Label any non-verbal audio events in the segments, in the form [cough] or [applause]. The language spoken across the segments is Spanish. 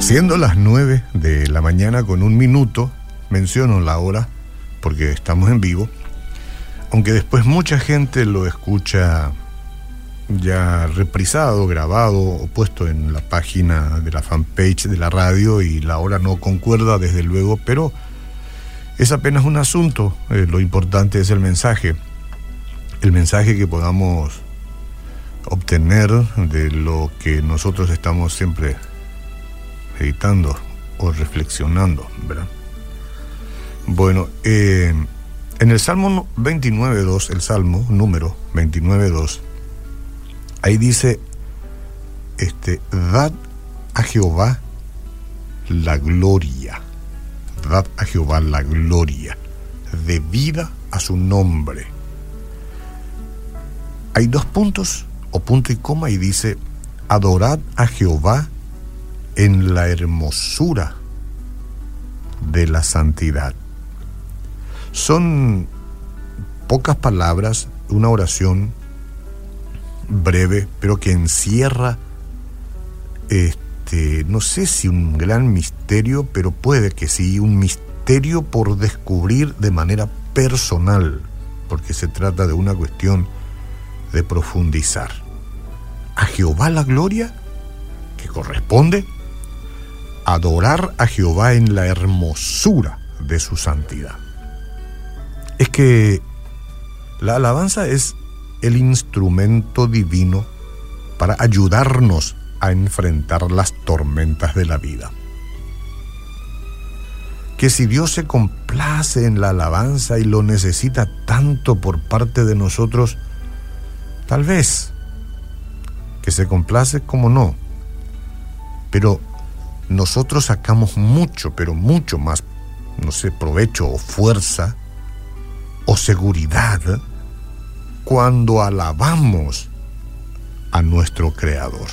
Siendo las 9 de la mañana con un minuto, menciono la hora porque estamos en vivo, aunque después mucha gente lo escucha ya reprisado, grabado o puesto en la página de la fanpage de la radio y la hora no concuerda desde luego, pero es apenas un asunto, eh, lo importante es el mensaje, el mensaje que podamos obtener de lo que nosotros estamos siempre meditando o reflexionando, ¿verdad? Bueno, eh, en el Salmo 29.2, el Salmo número 29.2, ahí dice, este, dad a Jehová la gloria, dad a Jehová la gloria, debida a su nombre. Hay dos puntos, o punto y coma, y dice, adorad a Jehová en la hermosura de la santidad. Son pocas palabras, una oración breve, pero que encierra, este, no sé si un gran misterio, pero puede que sí, un misterio por descubrir de manera personal, porque se trata de una cuestión de profundizar. A Jehová la gloria que corresponde adorar a Jehová en la hermosura de su santidad. Es que la alabanza es el instrumento divino para ayudarnos a enfrentar las tormentas de la vida. Que si Dios se complace en la alabanza y lo necesita tanto por parte de nosotros, tal vez que se complace como no, pero nosotros sacamos mucho, pero mucho más, no sé, provecho o fuerza o seguridad cuando alabamos a nuestro Creador.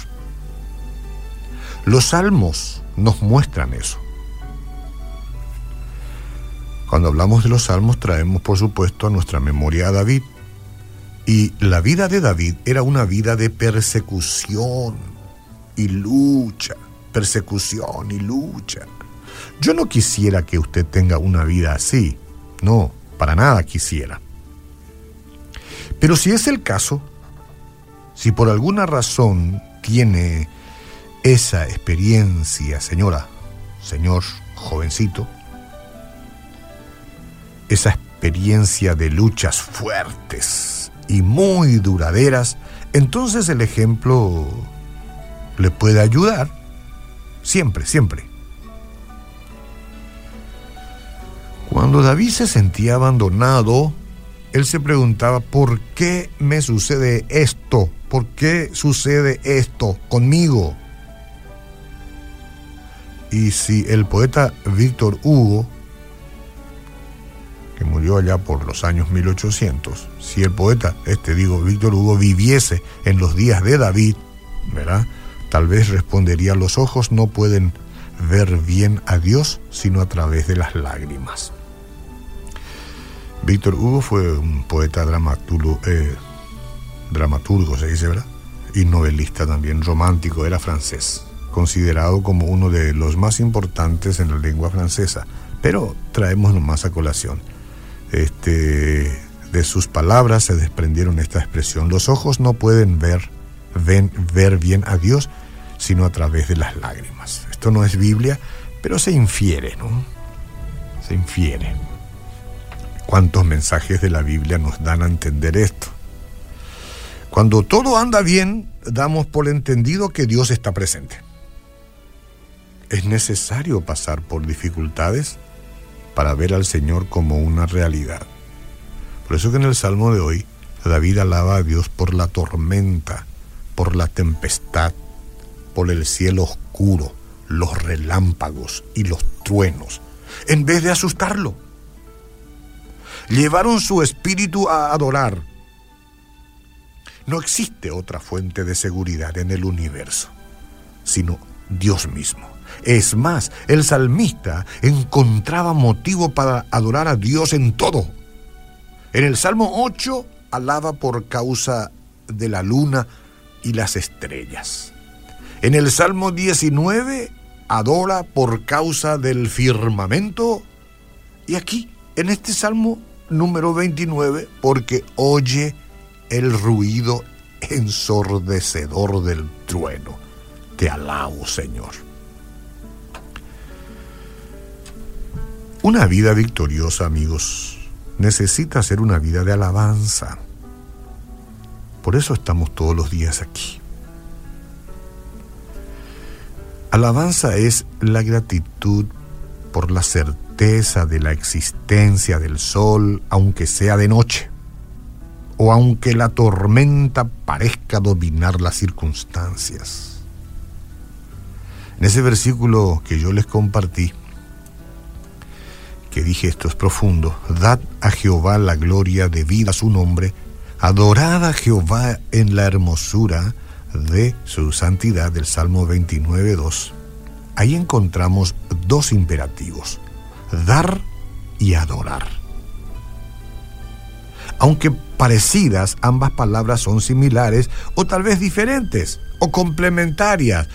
Los salmos nos muestran eso. Cuando hablamos de los salmos traemos por supuesto a nuestra memoria a David. Y la vida de David era una vida de persecución y lucha persecución y lucha. Yo no quisiera que usted tenga una vida así, no, para nada quisiera. Pero si es el caso, si por alguna razón tiene esa experiencia, señora, señor jovencito, esa experiencia de luchas fuertes y muy duraderas, entonces el ejemplo le puede ayudar Siempre, siempre. Cuando David se sentía abandonado, él se preguntaba, ¿por qué me sucede esto? ¿Por qué sucede esto conmigo? Y si el poeta Víctor Hugo, que murió allá por los años 1800, si el poeta, este digo, Víctor Hugo, viviese en los días de David, ¿verdad? Tal vez respondería, los ojos no pueden ver bien a Dios sino a través de las lágrimas. Víctor Hugo fue un poeta dramaturgo, eh, dramaturgo, se dice, ¿verdad? Y novelista también, romántico, era francés, considerado como uno de los más importantes en la lengua francesa. Pero traemos nomás a colación. Este, de sus palabras se desprendieron esta expresión, los ojos no pueden ver ven, ver bien a Dios, sino a través de las lágrimas. Esto no es Biblia, pero se infiere, ¿no? Se infiere. ¿Cuántos mensajes de la Biblia nos dan a entender esto? Cuando todo anda bien, damos por entendido que Dios está presente. Es necesario pasar por dificultades para ver al Señor como una realidad. Por eso que en el Salmo de hoy, David alaba a Dios por la tormenta por la tempestad, por el cielo oscuro, los relámpagos y los truenos, en vez de asustarlo. Llevaron su espíritu a adorar. No existe otra fuente de seguridad en el universo, sino Dios mismo. Es más, el salmista encontraba motivo para adorar a Dios en todo. En el Salmo 8 alaba por causa de la luna y las estrellas. En el Salmo 19 adora por causa del firmamento. Y aquí, en este Salmo número 29, porque oye el ruido ensordecedor del trueno. Te alabo, Señor. Una vida victoriosa, amigos, necesita ser una vida de alabanza. Por eso estamos todos los días aquí. Alabanza es la gratitud por la certeza de la existencia del sol, aunque sea de noche, o aunque la tormenta parezca dominar las circunstancias. En ese versículo que yo les compartí, que dije esto es profundo, dad a Jehová la gloria debida a su nombre, adorad a Jehová en la hermosura de su santidad del Salmo 29.2. Ahí encontramos dos imperativos, dar y adorar. Aunque parecidas, ambas palabras son similares o tal vez diferentes o complementarias.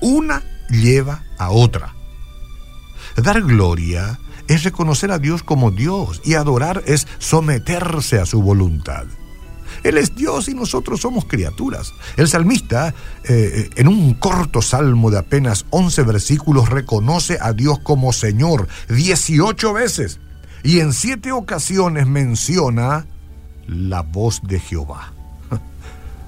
Una lleva a otra. Dar gloria es reconocer a Dios como Dios y adorar es someterse a su voluntad. Él es Dios y nosotros somos criaturas. El salmista, eh, en un corto salmo de apenas 11 versículos, reconoce a Dios como Señor 18 veces y en siete ocasiones menciona la voz de Jehová. [laughs]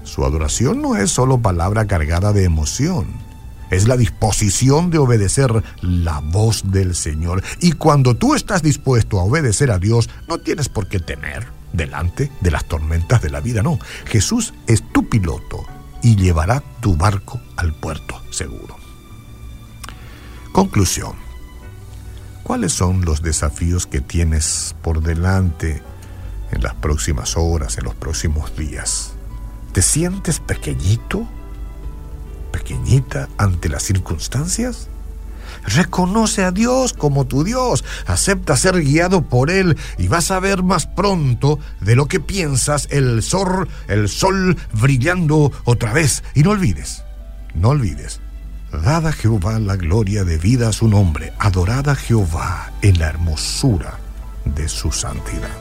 Su adoración no es solo palabra cargada de emoción es la disposición de obedecer la voz del Señor. Y cuando tú estás dispuesto a obedecer a Dios, no tienes por qué temer delante de las tormentas de la vida, no. Jesús es tu piloto y llevará tu barco al puerto seguro. Conclusión. ¿Cuáles son los desafíos que tienes por delante en las próximas horas, en los próximos días? ¿Te sientes pequeñito? pequeñita ante las circunstancias? Reconoce a Dios como tu Dios, acepta ser guiado por Él y vas a ver más pronto de lo que piensas el sol, el sol brillando otra vez. Y no olvides, no olvides, dad a Jehová la gloria debida a su nombre, adorad a Jehová en la hermosura de su santidad.